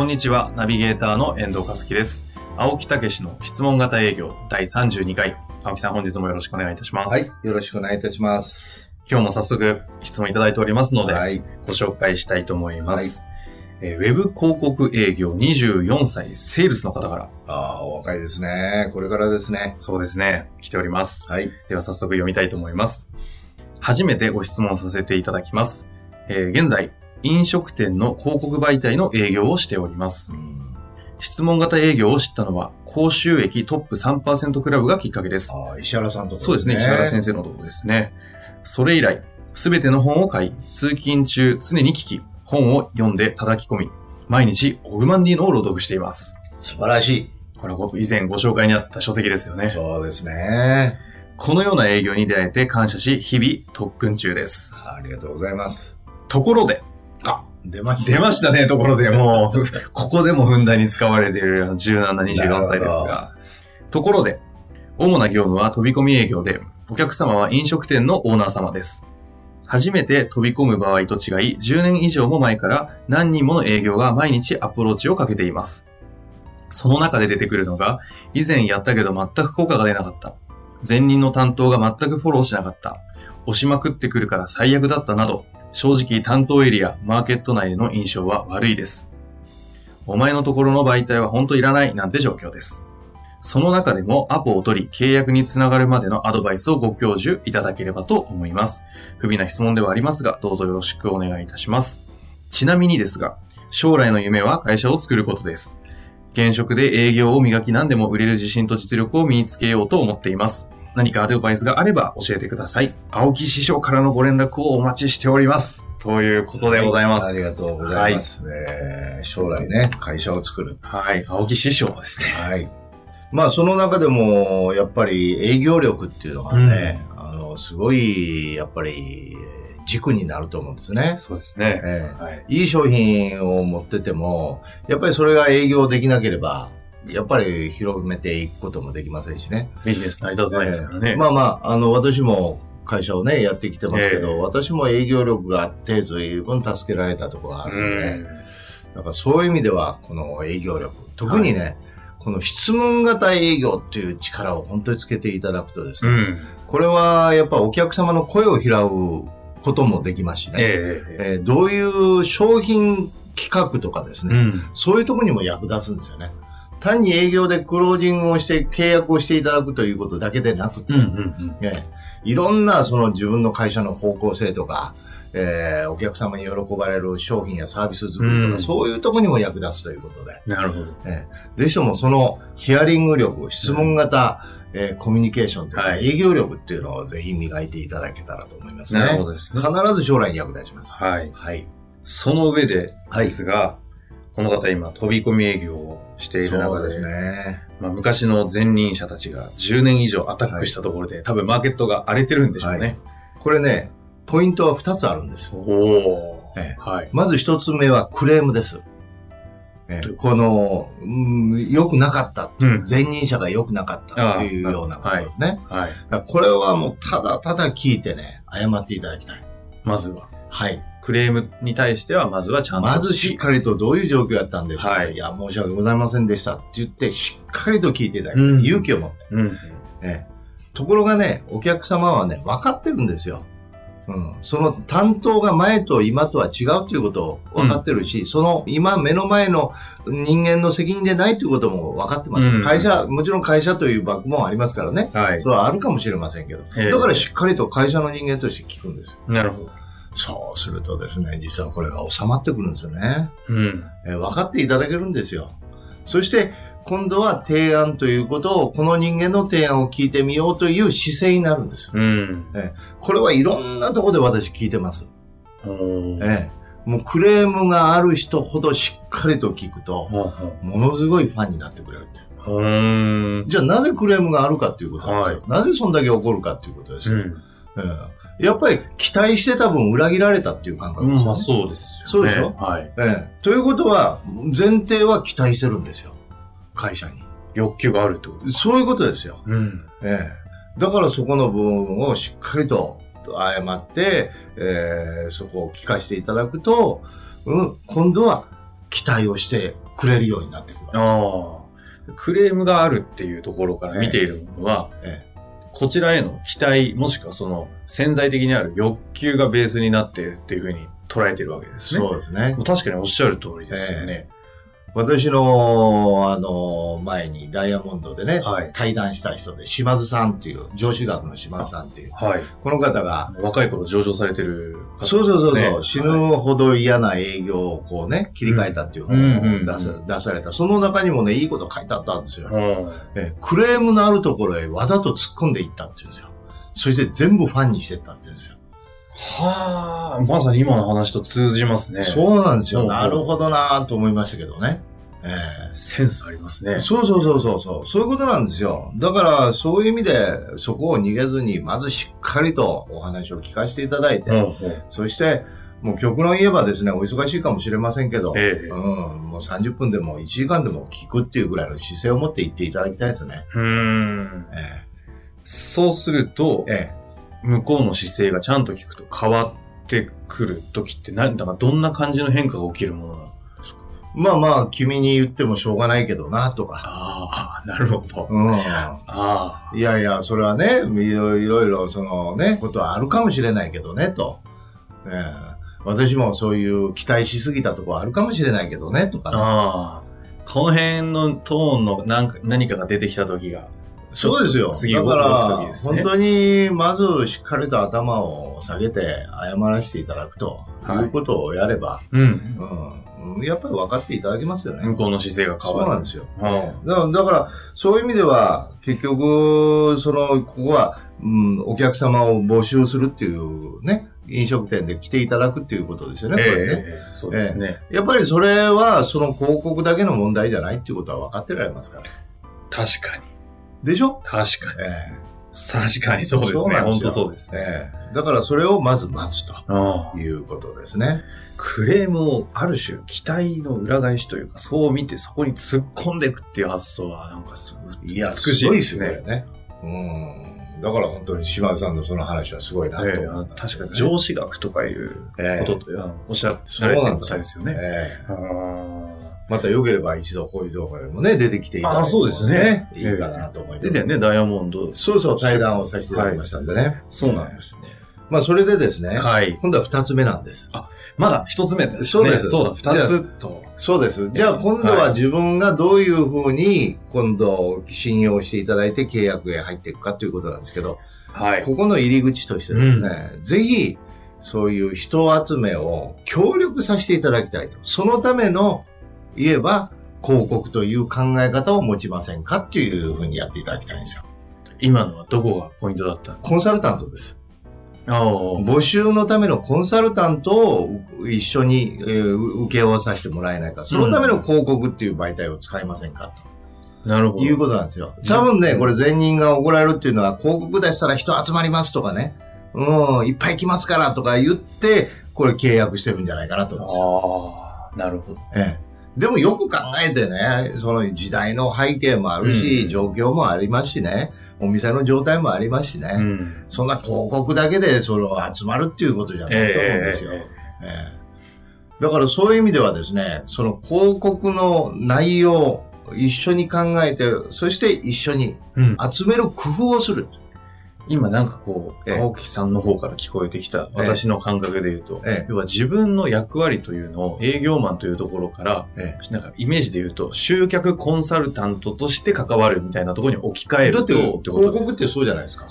こんにちは、ナビゲーターの遠藤和樹です。青木武氏の質問型営業第32回。青木さん、本日もよろしくお願いいたします。はい。よろしくお願いいたします。今日も早速質問いただいておりますので、はい。ご紹介したいと思います。えーウェブ広告営業24歳セールスの方から、ああ、お若いですね。これからですね。そうですね、来ております。はい。では早速読みたいと思います。初めてご質問させていただきます。えー現在、飲食店の広告媒体の営業をしておりますう。ん、質問型営業を知ったのは、高収益トップ3%クラブがきっかけです。ああ、石原さんとかそうですね、石原先生のところですね。それ以来、すべての本を買い、通勤中常に聞き、本を読んで叩き込み、毎日オグマンディーノを朗読しています。素晴らしこれは以前ご紹介にあった書籍ですよい。ね。そうですね。このような営業に出会えて感謝し、日々特訓中です。ありがとうございます。ところで、あ、出ました。出ましたね、ところでもう、ここでもふんだんに使われている17、24歳ですが。ところで、主な業務は飛び込み営業で、お客様は飲食店のオーナー様です。初めて飛び込む場合と違い、10年以上も前から何人もの営業が毎日アプローチをかけています。その中で出てくるのが、以前やったけど全く効果が出なかった。前任の担当が全くフォローしなかった。押しまくってくるから最悪だったなど、正直担当エリア、マーケット内での印象は悪いです。お前のところの媒体は本当いらないなんて状況です。その中でもアポを取り、契約につながるまでのアドバイスをご教授いただければと思います。不備な質問ではありますが、どうぞよろしくお願いいたします。ちなみにですが、将来の夢は会社を作ることです。現職で営業を磨き何でも売れる自信と実力を身につけようと思っています。何かアドバイスがあれば教えてください。青木師匠からのご連絡をお待ちしております。ということでございます。はありがとうございます。えー将来ね、会社を作る。はい。青木師匠ですね。はい。まあ、その中でも、やっぱり営業力っていうのがね、あの、すごい、やっぱり、軸になると思うんですね。そうですね。ええはい。いい商品を持ってても、やっぱりそれが営業できなければ、やっぱり広めていくこともできませんしね。ビジネス成り立たないですからね。ええまあまあ、あの、私も会社をね、やってきてますけど、ええ私も営業力があって、随分助けられたところがあうるので、ん。だからそういう意味では、この営業力、特にね、この質問型営業っていう力を本当につけていただくとですね、うん。これはやっぱお客様の声を拾うこともできますしね、えええーどういう商品企画とかですね、うん。そういうところにも役立つんですよね。単に営業でクロージングをして契約をしていただくということだけでなくて、うん。うん。ええいろんなその自分の会社の方向性とか、えーお客様に喜ばれる商品やサービス作りとか、うんそういうところにも役立つということで、なるほど。ええぜひともそのヒアリング力、質問型、えーコミュニケーションとか、はい営業力っていうのをぜひ磨いていただけたらと思いますね。なるほどですね。必ず将来に役立ちます。はい。はい。その上で、はいですが、この方今飛び込み営業をしている中で、ですね。まあ、昔の前任者たちが10年以上アタックしたところで、多分マーケットが荒れてるんでしょうね。これね、ポイントは2つあるんです。おお、ええはい。まず1つ目はクレームです。ええこの、うん良くなかった。うん。前任者が良くなかったっていうようなことですね。はい。だからこれはもうただただ聞いてね、謝っていただきたい。まずは、はい。クレームに対しては、まずはちゃんと。まずしっかりとどういう状況やったんでしょうか、はいい、や、申し訳ございませんでしたって言って、しっかりと聞いていただきたい。うん勇気を持って、うん。ええ。ところがね、お客様はね、分かってるんですよ。うん、その担当が前と今とは違うということを分かってるし、その今目の前の人間の責任でないということも分かってます。うん会社、もちろん会社というバックボーンありますからね。はいそ。れはあるかもしれませんけど。ええだからしっかりと会社の人間として聞くんですよ。なるほど。そうするとですね、実はこれが収まってくるんですよね。うん。えー分かっていただけるんですよ。そして、今度は提案ということを、この人間の提案を聞いてみようという姿勢になるんですよ。うん。これはいろんなところで私聞いてます。おーええもうクレームがある人ほどしっかりと聞くと、ものすごいファンになってくれるって。うーん。じゃあなぜクレームがあるかっていうことですよ。なぜそんだけ起こるかっていうことですよ。うん。ええやっぱり期待してた分裏切られたっていう感覚ですよ、ねまあそうですよね。そうでしょ？はい。ええということは、前提は期待してるんですよ。会社に。欲求があるってこと？そういうことですよ。うん。ええだからそこの部分をしっかりと謝って、ええそこを聞かせていただくと、うん、今度は期待をしてくれるようになってくるわけです。ああ。クレームがあるっていうところから見ているものは、えこちらへの期待、もしくはその潜在的にある欲求がベースになっているっていうふうに捉えてるわけですね。そうですね。確かにおっしゃる通りですよね。私の、あの、前にダイヤモンドでね、はい。対談した人で、島津さんっていう、上司学の島津さんっていう、はい。この方が、若い頃上場されてるね、そうそうそうそう、死ぬはいほど嫌な営業をこうね、切り替えたっていう本を出さ出された。その中にもね、いいこと書いてあったんですよ。うん。えクレームのあるところへわざと突っ込んでいったっていうんですよ。そして全部ファンにしてったっていうんですよ。はあ、まさに今の話と通じますね。そうなんですよ。うんなるほどなと思いましたけどね。ええセンスありますね。そうそうそうそうそう。そういうことなんですよ。だから、そういう意味で、そこを逃げずに、まずしっかりとお話を聞かせていただいて、うんうん。そして、もう極論言えばですね、お忙しいかもしれませんけど、ええうん、もう30分でも1時間でも聞くっていうぐらいの姿勢を持って言っていただきたいですね。うーん。えそうするとえ、え向こうの姿勢がちゃんと聞くと変わってくる時って何だからどんな感じの変化が起きるものなのえまあまあ、君に言ってもしょうがないけどな、とか。ああ、なるほど。うん。あいやいや、それはね、いろいろいろ、そのね、ことはあるかもしれないけどね、と。ええ私もそういう期待しすぎたところあるかもしれないけどね、とかあ、ね、ああ。この辺のトーンの何か何かが出てきた時が。そうですよ。次だから、本当に、まずしっかりと頭を下げて謝らせていただくと、はいい、うことをやれば、うん。うん、やっぱり分かっていただけますよね。向こうの姿勢が変そうわる。なんですよ。うんだから、だからそういう意味では、結局、その、ここは、うん、お客様を募集するっていうね、飲食店で来ていただくっていうことですよね、これね。ええそうですね。やっぱりそれは、その広告だけの問題じゃないっていうことは分かってられますから。確かに。でしょ？確かに。え確かにそうですね。本当そうですね。えええだからそれをまず待つということですね。クレームをある種期待の裏返しというか、そう見てそこに突っ込んでいくっていう発想は、なんかすごいいや、美しいですね。すごいですよね。うん。だから本当に島田さんのその話はすごいなとええ思ったね、確かに上司学とかいうええことと、あのおっしゃそうられてるなんですよね。えーまた良ければ一度こういう動画でもね、出てきていただいても、あそうですねいいかなと思います。以前ね、ダイヤモンド。そうそう、対談をさせていただきましたんでね。そうなんですね。まあ、それでですね、はい。今度は二つ目なんです。まだ一つ目ですね。そうですそうだ、二つと。そうです。じゃあ今度は自分がどういうふうに今度信用していただいて契約へ入っていくかということなんですけど、はい。ここの入り口としてですね、ぜひそういう人集めを協力させていただきたいと。そのための言えば広告という考え方を持ちませんかっていうふうにやっていただきたいんですよ。今のはどこがポイントだったの？コンサルタントです。募集のためのコンサルタントを一緒に、えー受け負わさせてもらえないか。そのための広告っていう媒体を使いませんかなるほど。ということなんですよ。多分ね、これ前任が怒られるっていうのは広告出したら人集まりますとかね。うん、いっぱい来ますからとか言って、これ契約してるんじゃないかなと思うんですよ。ああ、なるほど。ええ。でもよく考えてね、その時代の背景もあるし、うん状況もありますしね、お店の状態もありますしね、うん。そんな広告だけでその集まるっていうことじゃないと思うんですよ。えええだからそういう意味ではですね、その広告の内容、一緒に考えて、そして一緒にうん。集める工夫をする。今なんかこう、ええ。青木さんの方から聞こえてきた私の感覚で言うと、ええ。要は自分の役割というのを営業マンというところから、えなんかイメージで言うと、集客コンサルタントとして関わるみたいなところに置き換えると、だって広告ってそうじゃないですか。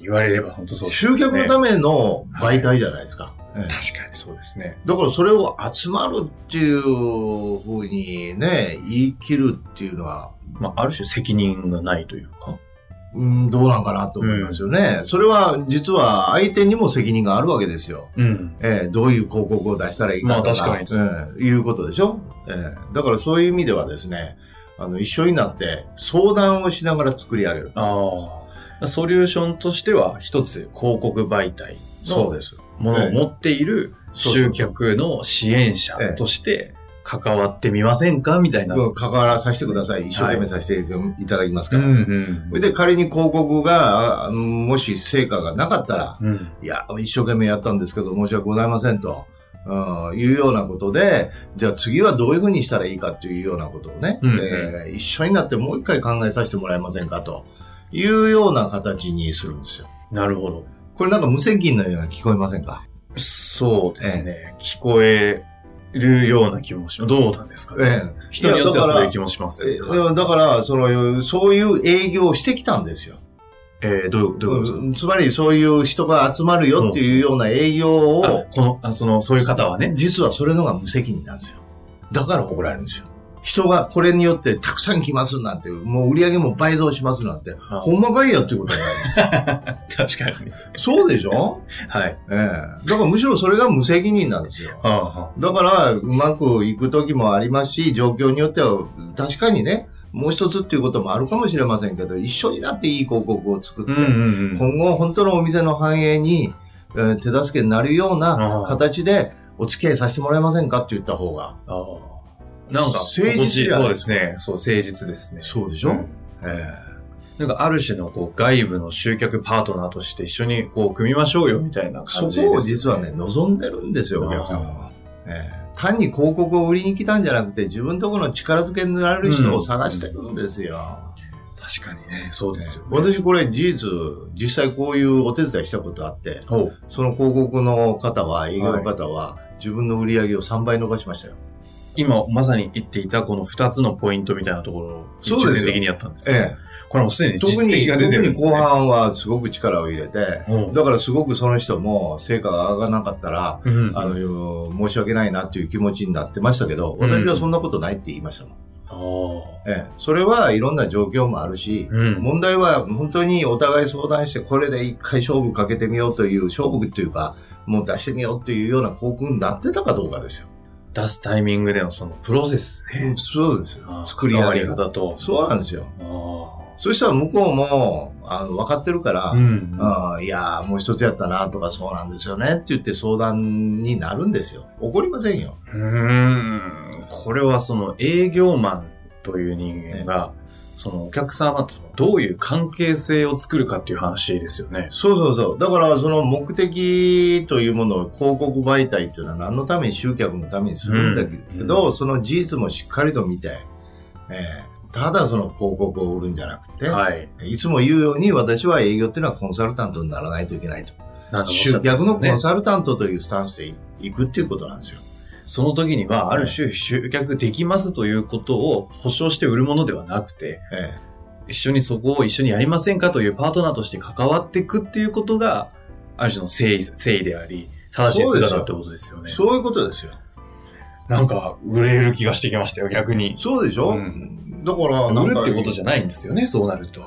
言われれば本当そうです、集客のための媒体じゃないですか。ええ。確かにそうですね。だからそれを集まるっていうふうにね、言い切るっていうのは、まあ、ある種責任がないというか。うん、どうなんかなと思いますよね。それは実は相手にも責任があるわけですよ。うん。えーどういう広告を出したらいいかとか、まあ確かにえーいうことでしょ、えーだからそういう意味ではですね、あの、一緒になって相談をしながら作り上げる。ああ。ソリューションとしては、一つ広告媒体の。ものを持っている集客の支援者として関わってみませんか？みたいな。うん関わらさせてください。一生懸命させていただきますから。うんうんそれで仮に広告が、あもし成果がなかったら、うん。いや、一生懸命やったんですけど申し訳ございませんと。うん、いうようなことで、じゃあ次はどういうふうにしたらいいかっていうようなことをね、うんうんえー一緒になってもう一回考えさせてもらえませんかというような形にするんですよ。なるほど。これなんか無責任のように聞こえませんか？そうですね。聞こえるような気もします。どうなんですかね。ええ人によってはそういう気もしますえけど。ーだから、その、そういう営業をしてきたんですよ。えー、どうどういうことですか？うんつまりそういう人が集まるよっていうような営業を、あこの、あその、そういう方はね。実はそれのが無責任なんですよ。だから怒られるんですよ。人がこれによってたくさん来ますなんて、もう売り上げも倍増しますなんて、あほんまかいやっていうことになるんですよ。確かに。そうでしょ？はい。ええだからむしろそれが無責任なんですよ。あだから、うまくいく時もありますし、状況によっては、確かにね、もう一つっていうこともあるかもしれませんけど、一緒になっていい広告を作って、うんうんうん。今後本当のお店の繁栄に、えー手助けになるようあなあ形でお付き合いさせてもらえませんかって言った方が。ああ。なんか、誠実そうですね。そう、誠実ですね。そうでしょ、うんえなんか、ある種の、こう、外部の集客パートナーとして一緒に、こう、組みましょうよ、みたいなそ感じです、こを実はね、望んでるんですよ、お客様は。ええ単に広告を売りに来たんじゃなくて、自分のところの力づけになれる人を探してるんですよ。確かにね、そうですよ、ね。私これ事実、実際こういうお手伝いしたことあって。その広告の方は、営業の方は、自分の売り上げを3倍伸ばしましたよ。今、まさに言っていた、この二つのポイントみたいなところを、そうです的にやったんですね。ええ。これもうすでに実特に、績が出てるんです、ね。特に後半はすごく力を入れて、うんだからすごくその人も成果が上がらなかったら、うん。あの、申し訳ないなっていう気持ちになってましたけど、うん私はそんなことないって言いましたもん。あええ、それはいろんな状況もあるし。問題は本当にお互い相談して、これで一回勝負かけてみようという、勝負っていうか、もう出してみようっていうような広告になってたかどうかですよ。出すタイミングでのそのプロセスね。そうですよ。作り上げ方と。そうなんですよ。あそしたら向こうも、あの、分かってるから、あ。うん。ああいやーもう一つやったなとかそうなんですよねって言って相談になるんですよ。怒りませんよ。うーん。これはその営業マンという人間が、そのお客様とどういう関係性を作るかっていう話ですよね。そうそうそう。だからその目的というものを広告媒体っていうのは何のために集客のためにするんだけど、その事実もしっかりと見て、えーただその広告を売るんじゃなくて、はい。い、つも言うように私は営業っていうのはコンサルタントにならないといけないと。集客のコンね。サルタントというスタンスでいくっていうことなんですよ。その時には、ある種集客できますということを保証して売るものではなくて、え一緒にそこを一緒にやりませんかというパートナーとして関わっていくっていうことが、ある種の誠意、誠意であり、正しい姿ってことですよね。えそういうことですよ。なんか、売れる気がしてきましたよ、逆に。そうでしょ、うんだから、売るってことじゃないんですよね、そうなると。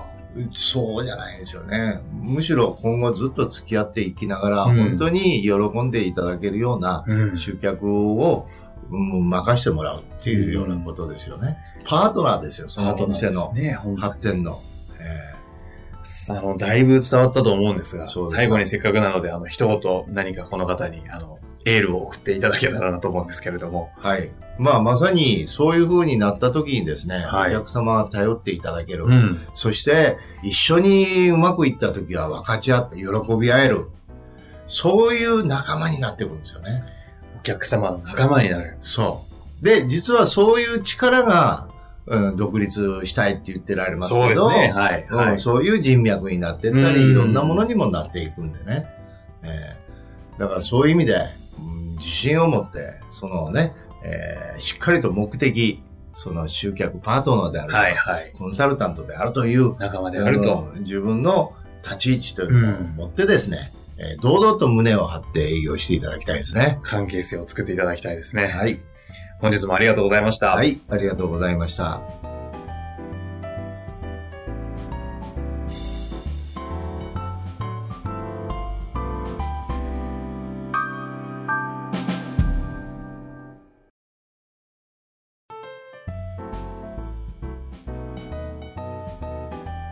そうじゃないですよね。むしろ今後ずっと付き合っていきながら、うん本当に喜んでいただけるようなうん集客を、うん任してもらうっていうようなことですよね。パートナーですよ、そのお店の発展の。えあの、だいぶ伝わったと思うんですが、最後にせっかくなので、あの、一言何かこの方に、あの、エールを送っていただけたらなと思うんですけれども。ーはい。まあ、まさにそういう風になった時にですね、はいお客様は頼っていただける。ん。そして、一緒にうまくいった時は分かち合って喜び合える。そういう仲間になってくるんですよね。お客様の仲間になる。そう。で、実はそういう力が、うん、独立したいって言ってられますけど、はい。うんはい。そういう人脈になってったり、うんいろんなものにもなっていくんでね。えーだからそういう意味で、うん自信を持って、そのね、えーしっかりと目的、その集客パートナーであるとか、はい。はい。コンサルタントであるという、仲間であると。うん自分の立ち位置というのを持ってですね、えー堂々と胸を張って営業していただきたいですね。関係性を作っていただきたいですね。はい。本日もありがとうございました。はい、ありがとうございました。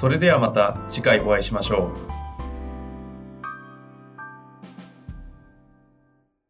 それではまた次回お会いしましょう。